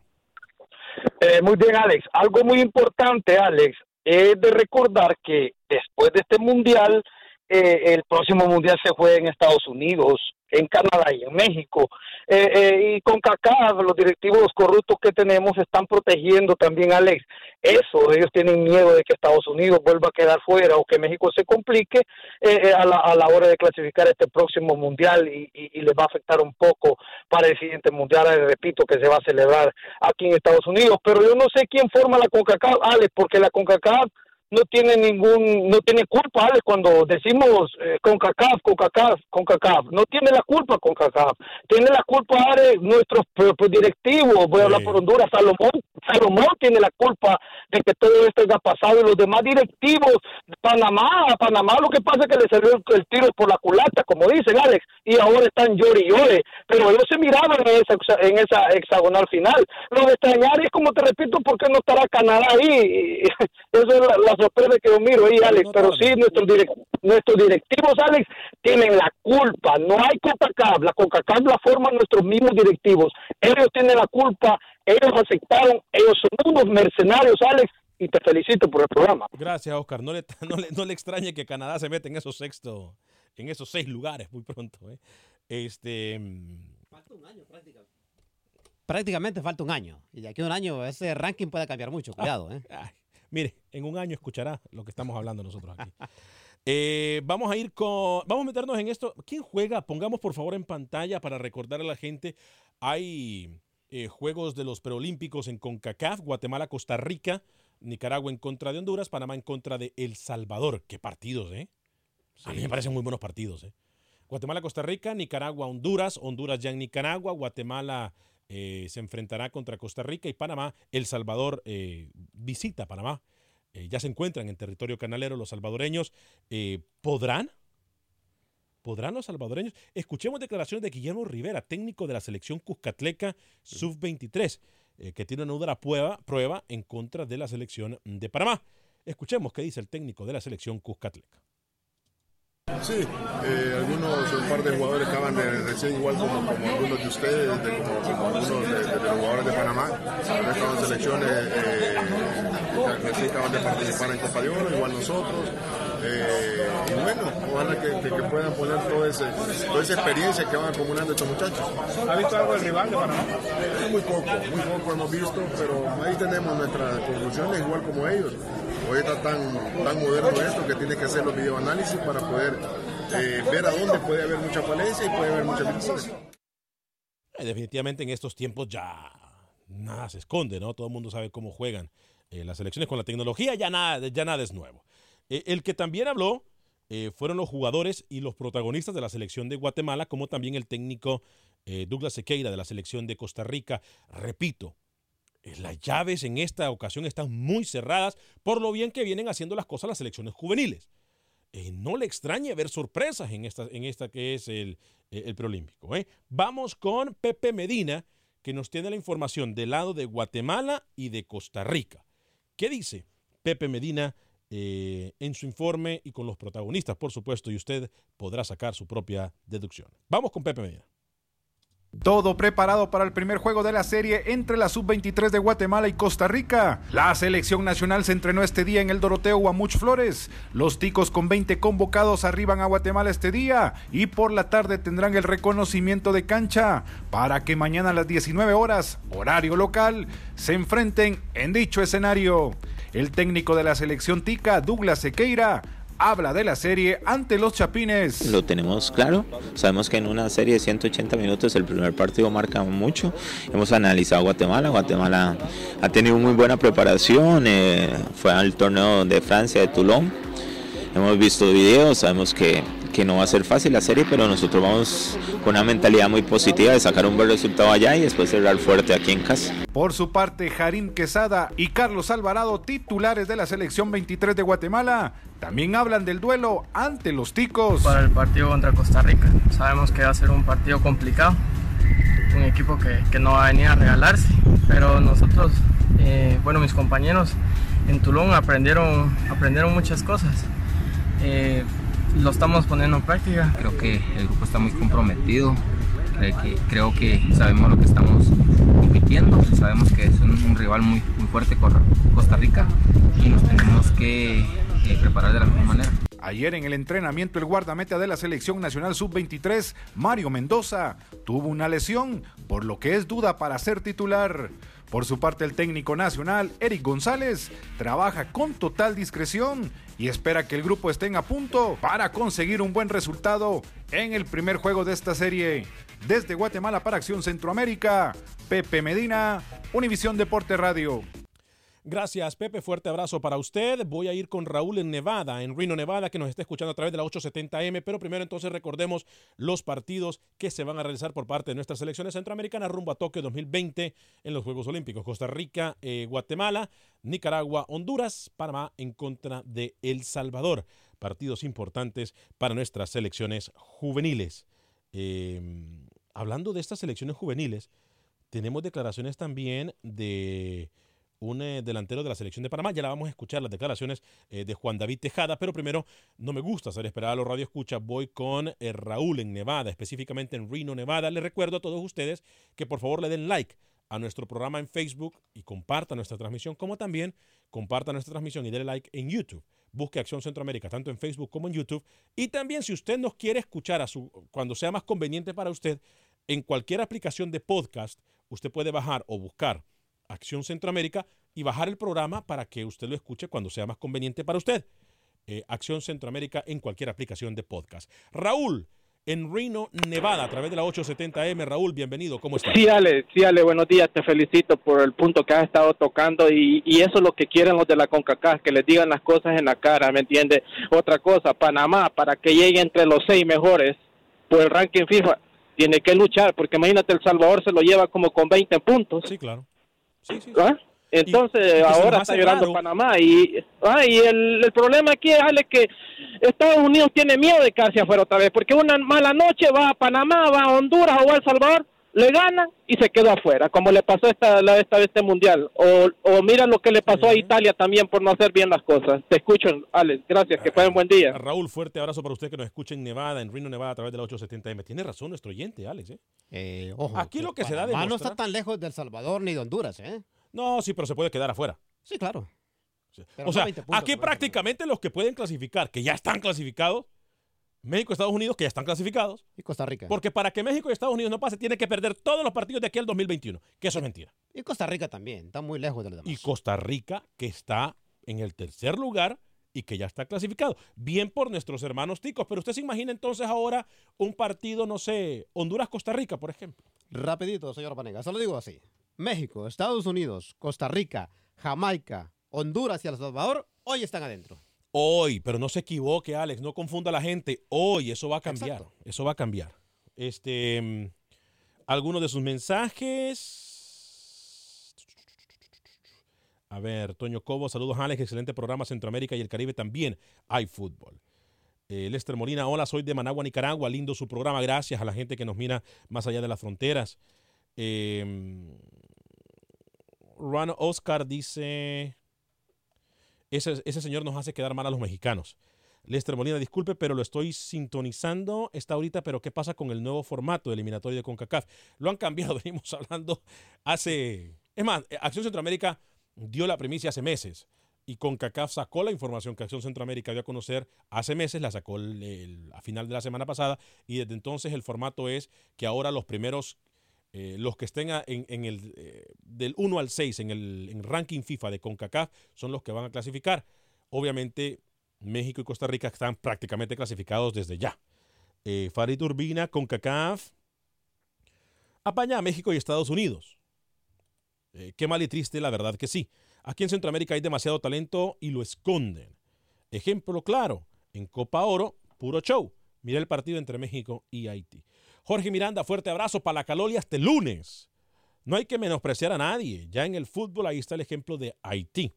Eh, muy bien, Alex. Algo muy importante, Alex, es de recordar que después de este mundial, eh, el próximo mundial se juega en Estados Unidos, en Canadá y en México. Eh, eh, y con CACAF, los directivos corruptos que tenemos están protegiendo también, Alex. Eso, ellos tienen miedo de que Estados Unidos vuelva a quedar fuera o que México se complique eh, eh, a, la, a la hora de clasificar este próximo mundial y, y, y les va a afectar un poco para el siguiente mundial, eh, repito, que se va a celebrar aquí en Estados Unidos. Pero yo no sé quién forma la CONCACAF, Alex, porque la CONCACAF no tiene ningún, no tiene culpa, Alex, cuando decimos eh, CONCACAF, CONCACAF, CONCACAF, no tiene la culpa CONCACAF, tiene la culpa, Alex, nuestros propios directivos, voy a hablar por Honduras, Salomón, Salomón tiene la culpa de que todo esto haya pasado y los demás directivos, Panamá, a Panamá lo que pasa es que le salió el, el tiro por la culata, como dicen, Alex, y ahora están llori y llore, pero ellos se miraban en esa, en esa hexagonal final, lo de extrañar es como te repito, ¿por qué no estará Canadá ahí? Y Eso es la, la sorpresa que yo miro ahí, Alex, pero sí, nuestros, direc- nuestros directivos, Alex, tienen la culpa, no hay CONCACAF, la CONCACAF la forman nuestros mismos directivos, ellos tienen la culpa, ellos aceptaron, ellos son unos mercenarios, Alex, y te felicito por el programa. Gracias, Oscar. No le, no le, no le extrañe que Canadá se mete en esos sexto, en esos seis lugares muy pronto. ¿eh? Este, mm, Prácticamente falta un año. Y de aquí a un año ese ranking puede cambiar mucho. Cuidado, ¿eh? ay, mire, en un año escuchará lo que estamos hablando nosotros aquí. Eh, vamos a ir con. Vamos a meternos en esto. ¿Quién juega? Pongamos por favor en pantalla para recordar a la gente. Hay eh, juegos de los preolímpicos en CONCACAF, Guatemala, Costa Rica, Nicaragua en contra de Honduras, Panamá en contra de El Salvador. Qué partidos, ¿eh? A mí me parecen muy buenos partidos, ¿eh? Guatemala, Costa Rica, Nicaragua, Honduras, Honduras ya en Nicaragua, Guatemala eh, se enfrentará contra Costa Rica y Panamá, El Salvador eh, visita Panamá. Eh, ya se encuentran en territorio canalero los salvadoreños. ¿Podrán? ¿Podrán los salvadoreños? Escuchemos declaraciones de Guillermo Rivera, técnico de la selección Cuscatleca Sub-23, eh, que tiene una dura prueba, prueba en contra de la selección de Panamá. Escuchemos qué dice el técnico de la selección Cuscatleca. Sí, eh, algunos, un par de jugadores acaban de recién, igual como, algunos de ustedes, de- como, algunos de, los jugadores de Panamá, estado en selecciones, eh, recién acaban de participar en Copa de Oro, igual nosotros. Eh, y bueno, ojalá que, que- que puedan poner toda, ese, toda esa experiencia que van acumulando estos muchachos. ¿Ha visto algo del rival de Panamá? Muy poco, muy poco hemos visto, pero ahí tenemos nuestras conclusiones, igual como ellos. Hoy está tan, tan moderno esto que tiene que hacer los videoanálisis para poder eh, ver a dónde puede haber mucha falencia y puede haber muchas virtudes. Eh, Definitivamente en estos tiempos ya nada se esconde, ¿no? Todo el mundo sabe cómo juegan eh, las elecciones con la tecnología, ya nada, ya nada es nuevo. Eh, el que también habló eh, fueron los jugadores y los protagonistas de la selección de Guatemala, como también el técnico eh, Douglas Sequeira de la selección de Costa Rica. Repito, las llaves en esta ocasión están muy cerradas por lo bien que vienen haciendo las cosas las selecciones juveniles. no le extrañe ver sorpresas en esta, en esta que es el, el preolímpico. Vamos con Pepe Medina, que nos tiene la información del lado de Guatemala y de Costa Rica. ¿Qué dice Pepe Medina eh, en su informe y con los protagonistas, por supuesto, y usted podrá sacar su propia deducción? Vamos con Pepe Medina. Todo preparado para el primer juego de la serie entre la sub-23 de Guatemala y Costa Rica. La selección nacional se entrenó este día en el Doroteo Guamuch Flores. Los ticos con 20 convocados arriban a Guatemala este día y por la tarde tendrán el reconocimiento de cancha para que mañana a las 19 horas, horario local, se enfrenten en dicho escenario. El técnico de la selección tica, Douglas Sequeira, habla de la serie ante los Chapines. Lo tenemos claro, sabemos que en una serie de 180 minutos el primer partido marca mucho. Hemos analizado Guatemala, Guatemala ha tenido muy buena preparación, eh, fue al torneo de Francia de Toulon. Hemos visto videos, sabemos que, que no va a ser fácil la serie, pero nosotros vamos con una mentalidad muy positiva de sacar un buen resultado allá y después cerrar fuerte aquí en casa. Por su parte, Jarín Quesada y Carlos Alvarado, titulares de la selección 23 de Guatemala, también hablan del duelo ante los ticos. para el partido contra Costa Rica. Sabemos que va a ser un partido complicado, un equipo que, que no va a venir a regalarse, pero nosotros, eh, bueno, mis compañeros en Tulón aprendieron, aprendieron muchas cosas. Eh, lo estamos poniendo en práctica. Creo que el grupo está muy comprometido. Creo que, creo que sabemos lo que estamos compitiendo. Sabemos que es un, un rival muy, muy fuerte con Costa Rica y nos tenemos que eh, preparar de la mejor manera. Ayer en el entrenamiento el guardameta de la selección nacional sub-23, Mario Mendoza, tuvo una lesión, por lo que es duda para ser titular. Por su parte el técnico nacional, Eric González, trabaja con total discreción y espera que el grupo estén a punto para conseguir un buen resultado en el primer juego de esta serie. Desde Guatemala para Acción Centroamérica, Pepe Medina, Univisión Deporte Radio. Gracias, Pepe. Fuerte abrazo para usted. Voy a ir con Raúl en Nevada, en Reno, Nevada, que nos está escuchando a través de la 870M. Pero primero entonces recordemos los partidos que se van a realizar por parte de nuestras selecciones centroamericanas rumbo a Tokio 2020 en los Juegos Olímpicos. Costa Rica, eh, Guatemala, Nicaragua, Honduras, Panamá en contra de El Salvador. Partidos importantes para nuestras selecciones juveniles. Eh, hablando de estas selecciones juveniles, tenemos declaraciones también de un eh, delantero de la selección de Panamá. Ya la vamos a escuchar las declaraciones eh, de Juan David Tejada, pero primero no me gusta hacer esperar a los radioescuchas. Voy con eh, Raúl en Nevada, específicamente en Reno, Nevada. Les recuerdo a todos ustedes que por favor le den like a nuestro programa en Facebook y compartan nuestra transmisión, como también compartan nuestra transmisión y denle like en YouTube. Busque Acción Centroamérica, tanto en Facebook como en YouTube. Y también si usted nos quiere escuchar a su, cuando sea más conveniente para usted, en cualquier aplicación de podcast, usted puede bajar o buscar Acción Centroamérica y bajar el programa para que usted lo escuche cuando sea más conveniente para usted. Eh, Acción Centroamérica en cualquier aplicación de podcast. Raúl, en Reno, Nevada, a través de la 870M. Raúl, bienvenido. ¿Cómo estás? Sí, Ale, sí, Ale, buenos días. Te felicito por el punto que has estado tocando y, y eso es lo que quieren los de la CONCACAF, que les digan las cosas en la cara, ¿me entiendes? Otra cosa, Panamá, para que llegue entre los seis mejores por el ranking FIFA, tiene que luchar, porque imagínate, El Salvador se lo lleva como con 20 puntos. Sí, claro. ¿Ah? Entonces, y que se ahora está llorando. Panamá. Y, ah, y el, el problema aquí es, que Estados Unidos tiene miedo de quedarse afuera otra vez, porque una mala noche va a Panamá, va a Honduras o va a El Salvador, le ganan y se quedó afuera, como le pasó esta, la, esta vez este mundial. O, o mira lo que le pasó a Italia también por no hacer bien las cosas. Te escucho, Alex. Gracias, que pasen buen día. Raúl, fuerte abrazo para usted que nos escucha en Nevada, en Reno, Nevada, a través de la 870M. Tiene razón nuestro oyente, Alex. ¿eh? Eh, ojo, Aquí lo que se da de no está tan lejos de El Salvador ni de Honduras, ¿eh? No, sí, pero se puede quedar afuera. Sí, claro. O sea, no 20 puntos, aquí prácticamente los que pueden clasificar, que ya están clasificados, México y Estados Unidos, que ya están clasificados. Y Costa Rica. Porque para que México y Estados Unidos no pase, tiene que perder todos los partidos de aquí al 2021. Que eso es mentira. Y Costa Rica también, está muy lejos de los demás. Y Costa Rica, que está en el tercer lugar y que ya está clasificado. Bien por nuestros hermanos ticos. Pero usted se imagina entonces ahora un partido, no sé, Honduras-Costa Rica, por ejemplo. Rapidito, señor Panega, solo digo así. México, Estados Unidos, Costa Rica, Jamaica, Honduras y El Salvador hoy están adentro. Hoy, pero no se equivoque, Alex, no confunda a la gente. Hoy, eso va a cambiar. Eso va a cambiar. Este, mm, algunos de sus mensajes. A ver, Toño Cobo, saludos Alex, excelente programa Centroamérica y el Caribe también. Hay fútbol. Eh, Lester Molina, hola, soy de Managua, Nicaragua. Lindo su programa. Gracias a la gente que nos mira más allá de las fronteras. Eh, Juan Oscar dice, ese, ese señor nos hace quedar mal a los mexicanos. Lester Molina, disculpe, pero lo estoy sintonizando. Está ahorita, pero ¿qué pasa con el nuevo formato de eliminatorio de CONCACAF? Lo han cambiado, venimos hablando hace... Es más, eh, Acción Centroamérica dio la primicia hace meses y CONCACAF sacó la información que Acción Centroamérica dio a conocer hace meses, la sacó a final de la semana pasada y desde entonces el formato es que ahora los primeros, eh, los que estén en, el eh, del 1 al 6 en el ranking FIFA de CONCACAF son los que van a clasificar. Obviamente México y Costa Rica están prácticamente clasificados desde ya. Eh, Farid Urbina, CONCACAF, apaña a México y Estados Unidos. Qué mal y triste, la verdad que sí. Aquí en Centroamérica hay demasiado talento y lo esconden. Ejemplo claro, en Copa Oro, puro show. Mira el partido entre México y Haití. Jorge Miranda, fuerte abrazo para la Caloli hasta el lunes. No hay que menospreciar a nadie. Ya en el fútbol ahí está el ejemplo de Haití.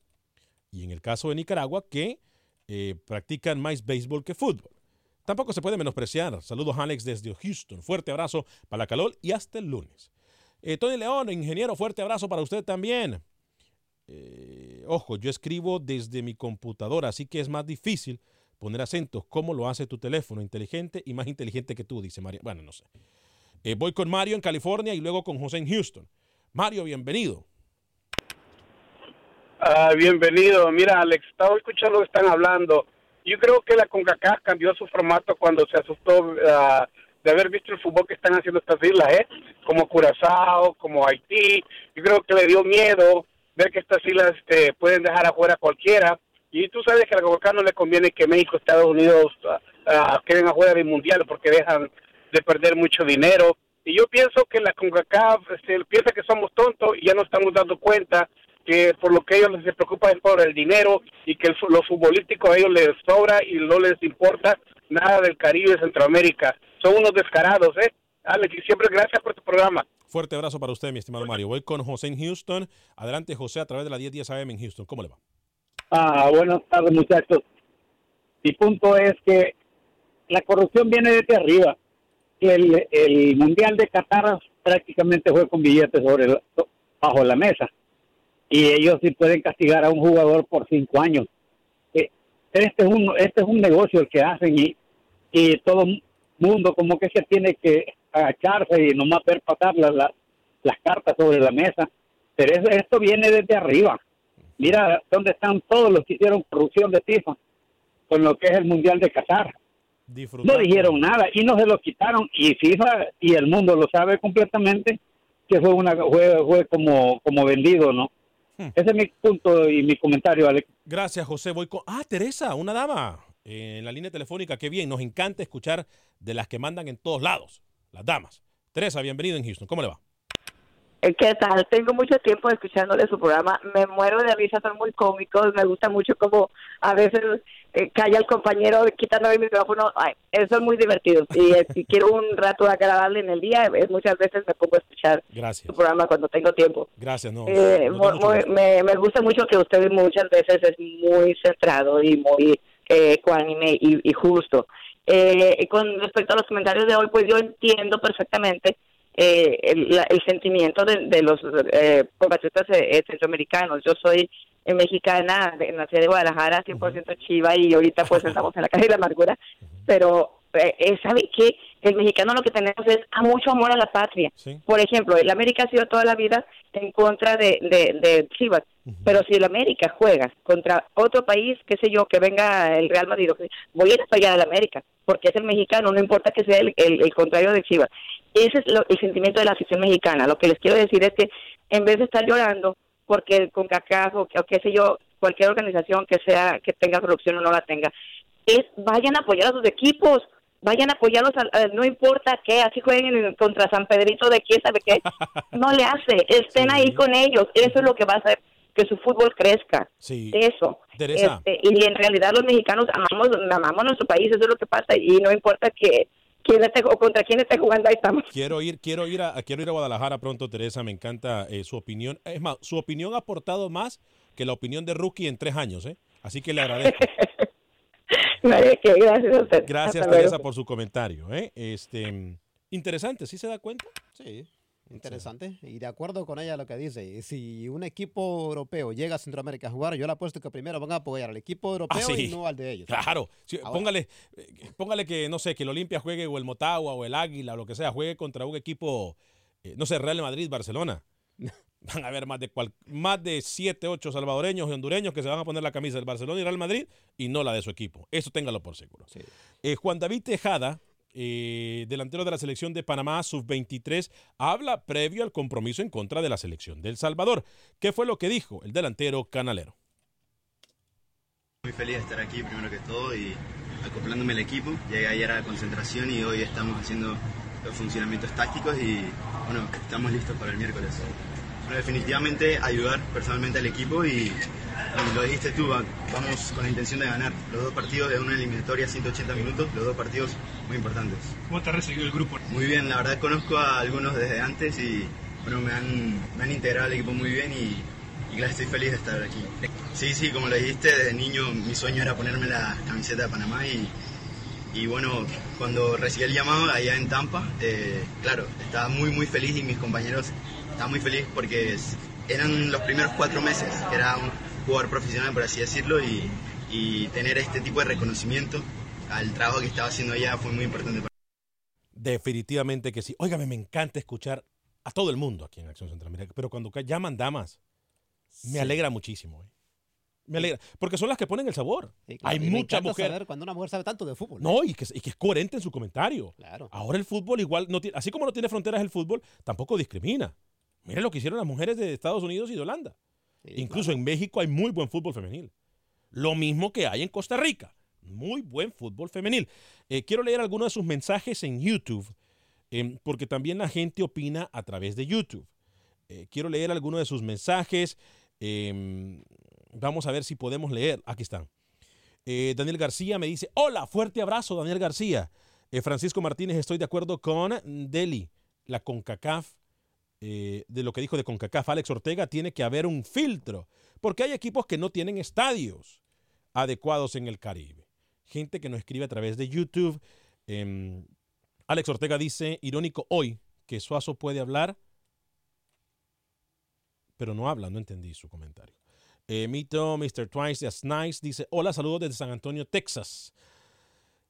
Y en el caso de Nicaragua, que eh, practican más béisbol que fútbol. Tampoco se puede menospreciar. Saludos Alex desde Houston. Fuerte abrazo para Calol y hasta el lunes. Eh, Tony León, ingeniero, fuerte abrazo para usted también. Eh, ojo, yo escribo desde mi computadora, así que es más difícil poner acentos. ¿Cómo lo hace tu teléfono? Inteligente y más inteligente que tú, dice Mario. Bueno, no sé. Eh, voy con Mario en California y luego con José en Houston. Mario, bienvenido. Ah, bienvenido. Mira, Alex, estaba escuchando lo que están hablando. Yo creo que la CONCACAF cambió su formato cuando se asustó ah, de haber visto el fútbol que están haciendo estas islas, ¿eh? Como Curazao, como Haití. Yo creo que le dio miedo ver que estas islas este, pueden dejar afuera a cualquiera. Y tú sabes que a la CONCACAF no le conviene que México, Estados Unidos ah, queden afuera del Mundial porque dejan de perder mucho dinero. Y yo pienso que la CONCACAF este, piensa que somos tontos y ya no estamos dando cuenta que por lo que ellos les preocupa es por el dinero y que los futbolísticos a ellos les sobra y no les importa nada del Caribe y Centroamérica. Son unos descarados, ¿eh? Alex, y siempre gracias por tu programa. Fuerte abrazo para usted, mi estimado Mario. Voy con José en Houston. Adelante, José, a través de la 1010 AM en Houston. ¿Cómo le va? Ah, buenas tardes, muchachos. Mi punto es que la corrupción viene desde arriba. El, el Mundial de Qatar prácticamente fue con billetes sobre la- bajo la mesa. Y ellos sí pueden castigar a un jugador por cinco años. Eh, Este es un, este es un negocio el que hacen y, y todo mundo como que se tiene que agacharse y nomás ver pasar la- la- las cartas sobre la mesa. Pero eso- esto viene desde arriba. Mira dónde están todos los que hicieron corrupción de FIFA con lo que es el Mundial de Qatar. No dijeron nada y no se lo quitaron y FIFA y el mundo lo sabe completamente que fue una fue, fue como como vendido, ¿no? Ese es mi punto y mi comentario, Alex. Gracias, José. Voy con. Ah, Teresa, una dama eh, en la línea telefónica. Qué bien. Nos encanta escuchar de las que mandan en todos lados, las damas. Teresa, bienvenido en Houston. ¿Cómo le va? Eh, ¿Qué tal? Tengo mucho tiempo escuchándole su programa. Me muero de risa, son muy cómicos. Me gusta mucho como a veces eh, calla el compañero quitando el micrófono. Ay, eh, son muy divertidos. Y eh, si quiero un rato agradable en el día, eh, muchas veces me pongo a escuchar Gracias. su programa cuando tengo tiempo. Gracias, no. Muy- me, me gusta mucho que usted muchas veces es muy centrado y muy eh, ecuánime y, y justo. Eh, con respecto a los comentarios de hoy, pues yo entiendo perfectamente eh, el, la- el sentimiento de, de los eh, compatriotas eh, eh, centroamericanos. Yo soy eh, mexicana, de, nací de Guadalajara, 100% chiva, y ahorita pues estamos en la calle de la amargura, pero eh, eh, ¿sabe qué? El mexicano lo que tenemos es a mucho amor a la patria. Por ejemplo, el América ha sido toda la vida en contra de, de, de Chivas, pero si el América juega contra otro país, qué sé yo, que venga el Real Madrid, voy a ir a apoyar al América, porque es el mexicano, no importa que sea el, el- el contrario de Chivas. Ese es lo- el sentimiento de la afición mexicana. Lo que les quiero decir es que en vez de estar llorando porque con CACAF o, o qué sé yo, cualquier organización que sea que tenga corrupción o no la tenga, es vayan a apoyar a sus equipos, vayan a apoyarlos, al- no importa qué, así jueguen en- contra San Pedrito de quién sabe qué, no le hace, estén ahí con ellos, eso es lo que va a hacer que su fútbol crezca, Sí. eso. Teresa. Este, y en realidad los mexicanos amamos, amamos nuestro país, eso es lo que pasa, y no importa que quién esté o contra quién esté jugando, ahí estamos. Quiero ir, quiero ir a, quiero ir a Guadalajara pronto, Teresa. Me encanta eh, su opinión. Es más, su opinión ha aportado más que la opinión de Rookie en tres años, ¿eh? Así que le agradezco. No hay de qué, gracias a usted. Gracias, Hasta luego. Teresa, por su comentario. ¿eh? Este, interesante, ¿sí se da cuenta? Sí, interesante. Y de acuerdo con ella lo que dice, si un equipo europeo llega a Centroamérica a jugar, yo le apuesto que primero van a apoyar al equipo europeo Ah, sí. y no al de ellos. Claro. Sí, Ahora- póngale, eh, póngale que, no sé, que el Olimpia juegue o el Motagua o el Águila o lo que sea, juegue contra un equipo, eh, no sé, Real Madrid, Barcelona. Van a haber más de, cual- más de 7, 8 salvadoreños y hondureños que se van a poner la camisa del Barcelona y Real Madrid y no la de su equipo. Eso téngalo por seguro. Eh, Juan David Tejada, eh, delantero de la selección de Panamá, sub-23, habla previo al compromiso en contra de la selección de El Salvador. ¿Qué fue lo que dijo el delantero canalero? Muy feliz de estar aquí primero que todo y acoplándome al equipo. Llegué ayer a la concentración y hoy estamos haciendo los funcionamientos tácticos y bueno, estamos listos para el miércoles. Definitivamente ayudar personalmente al equipo y, y lo dijiste tú, va- vamos con la intención de ganar. Los dos partidos de una eliminatoria 180 minutos, los dos partidos muy importantes. ¿Cómo te ha recibido el grupo? Muy bien, la verdad conozco a algunos desde antes y bueno, me han, me han integrado al equipo muy bien y, y claro, estoy feliz de estar aquí. Sí, sí, como lo dijiste, desde niño mi sueño era ponerme la camiseta de Panamá y, y bueno, cuando recibí el llamado allá en Tampa, eh, claro, estaba muy muy feliz y mis compañeros estaban muy felices porque eran los primeros cuatro meses, que era un jugador profesional por así decirlo y, y tener este tipo de reconocimiento al trabajo que estaba haciendo allá fue muy importante para Definitivamente que sí. Óigame, me encanta escuchar a todo el mundo aquí en Acción Centroamérica, pero cuando llaman damas, me Sí. alegra muchísimo. ¿eh? Me alegra, porque son las que ponen el sabor. Sí, claro, Hay y me mucha encanta mujer. saber cuando una mujer sabe tanto de fútbol. No, y que, y que es coherente en su comentario. Claro. Ahora el fútbol igual, no tiene, así como no tiene fronteras el fútbol, tampoco discrimina. Miren lo que hicieron las mujeres de Estados Unidos y de Holanda. Incluso en México hay muy buen fútbol femenil. Lo mismo que hay en Costa Rica. Muy buen fútbol femenil. Eh, quiero leer algunos de sus mensajes en YouTube, em, porque también la gente opina a través de YouTube. Eh, quiero leer algunos de sus mensajes. em, vamos a ver si podemos leer. Aquí están. Eh, Daniel García me dice, hola, fuerte abrazo, Daniel García. Francisco Martínez, estoy de acuerdo con Deli, la CONCACAF, eh, de lo que dijo de CONCACAF Alex Ortega, tiene que haber un filtro, porque hay equipos que no tienen estadios adecuados en el Caribe. Gente que nos escribe a través de YouTube. Em, Alex Ortega dice, irónico hoy, que Suazo puede hablar, pero no habla, no entendí su comentario. Eh, Mito, Mr. Twice, That's Nice, dice, hola, saludos desde San Antonio, Texas.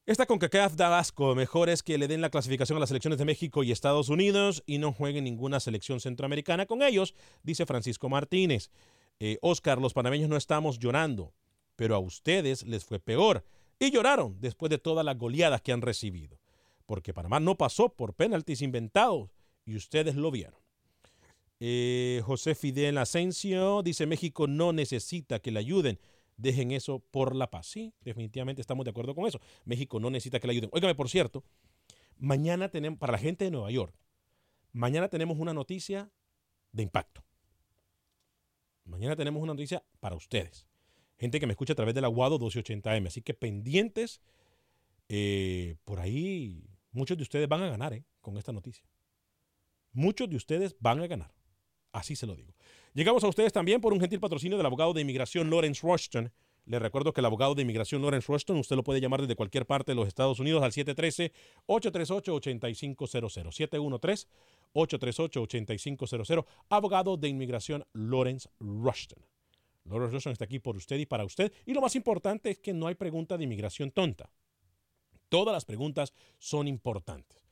Esta CONCACAF da asco. Mejor es que le den la clasificación a las selecciones de México y Estados Unidos y no jueguen ninguna selección centroamericana con ellos, dice Francisco Martínez. Eh, Oscar, los panameños no estamos llorando, pero a ustedes les fue peor. Y lloraron después de todas las goleadas que han recibido. Porque Panamá no pasó por penaltis inventados y ustedes lo vieron. Eh, José Fidel Asensio dice México no necesita que le ayuden. Dejen eso por la paz. Sí, definitivamente estamos de acuerdo con eso. México no necesita que le ayuden. Óigame, por cierto, mañana tenemos, para la gente de Nueva York, mañana tenemos una noticia de impacto. Mañana tenemos una noticia para ustedes. Gente que me escucha a través del Aguado 1280M. Así que pendientes, eh, por ahí muchos de ustedes van a ganar eh, con esta noticia. Muchos de ustedes van a ganar. Así se lo digo. Llegamos a ustedes también por un gentil patrocinio del abogado de inmigración Lawrence Rushton. Le recuerdo que el abogado de inmigración Lawrence Rushton, usted lo puede llamar desde cualquier parte de los Estados Unidos al 713-838-8500. 713-838-8500. Abogado de inmigración Lawrence Rushton. Lawrence Rushton está aquí por usted y para usted. Y lo más importante es que no hay pregunta de inmigración tonta. Todas las preguntas son importantes.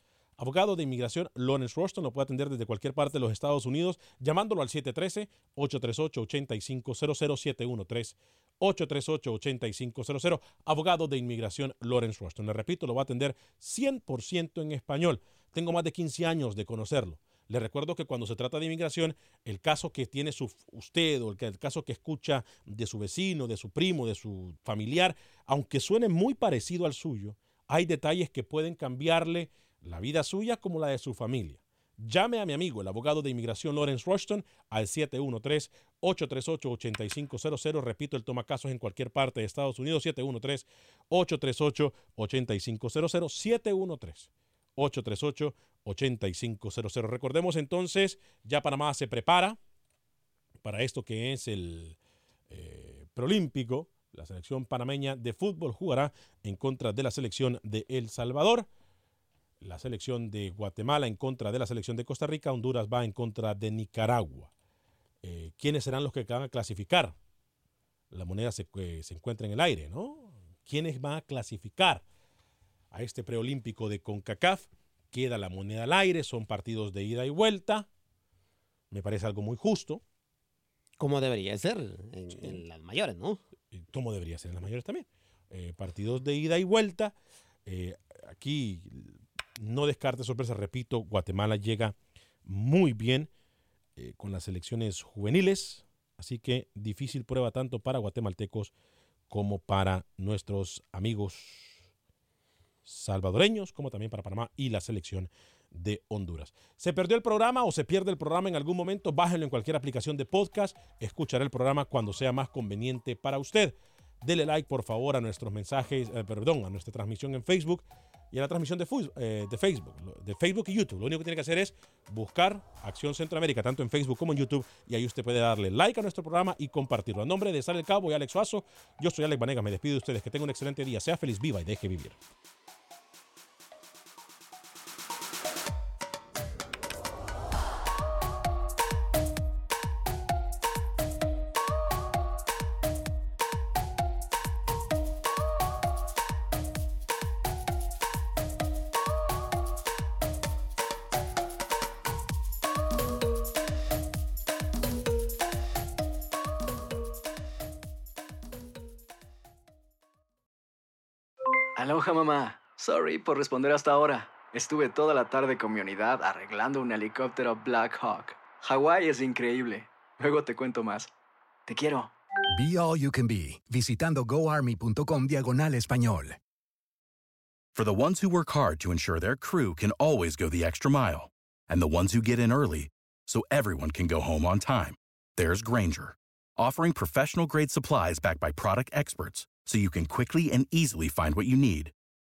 Abogado de inmigración Lawrence Rushton lo puede atender desde cualquier parte de los Estados Unidos llamándolo al 713-838-8500, 713-838-8500. Abogado de inmigración Lawrence Rushton. Le repito, lo va a atender 100% en español. Tengo más de 15 años de conocerlo. Le recuerdo que cuando se trata de inmigración, el caso que tiene su, usted o el, el caso que escucha de su vecino, de su primo, de su familiar, aunque suene muy parecido al suyo, hay detalles que pueden cambiarle la vida suya como la de su familia. Llame a mi amigo, el abogado de inmigración Lawrence Rushton, al 713-838-8500. Repito, él toma casos en cualquier parte de Estados Unidos. 713-838-8500. 713-838-8500. Recordemos entonces, ya Panamá se prepara para esto que es el eh, preolímpico La selección panameña de fútbol jugará en contra de la selección de El Salvador. La selección de Guatemala en contra de la selección de Costa Rica. Honduras va en contra de Nicaragua. Eh, ¿Quiénes serán los que van a clasificar? La moneda se, eh, se encuentra en el aire, ¿no? ¿Quiénes van a clasificar a este preolímpico de CONCACAF? Queda la moneda al aire, son partidos de ida y vuelta. Me parece algo muy justo. Como debería ser en, en las mayores, ¿no? Como debería ser en las mayores también. Eh, partidos de ida y vuelta. Aquí no descarte sorpresa, repito, Guatemala llega muy bien eh, con las selecciones juveniles, así que difícil prueba tanto para guatemaltecos como para nuestros amigos salvadoreños, como también para Panamá y la selección de Honduras. ¿Se perdió el programa o se pierde el programa en algún momento? Bájenlo en cualquier aplicación de podcast. Escuchará el programa cuando sea más conveniente para usted. Dele like, por favor, a nuestros mensajes, eh, perdón, a nuestra transmisión en Facebook y a la transmisión de, eh, de, Facebook, de Facebook y YouTube. Lo único que tiene que hacer es buscar Acción Centroamérica, tanto en Facebook como en YouTube, y ahí usted puede darle like a nuestro programa y compartirlo. A nombre de Sale el Cabo y Alex Suazo, yo soy Alex Vanega, me despido de ustedes, que tengan un excelente día, sea feliz, viva y deje vivir. Aloha mamá. Sorry por responder hasta ahora. Estuve toda la tarde con mi unidad arreglando un helicóptero Black Hawk. Hawái es increíble. Luego te cuento más. Te quiero. Be All You Can Be, visitando goarmy.com diagonal español. For the ones who work hard to ensure their crew can always go the extra mile, and the ones who get in early so everyone can go home on time, there's Granger, offering professional grade supplies backed by product experts so you can quickly and easily find what you need.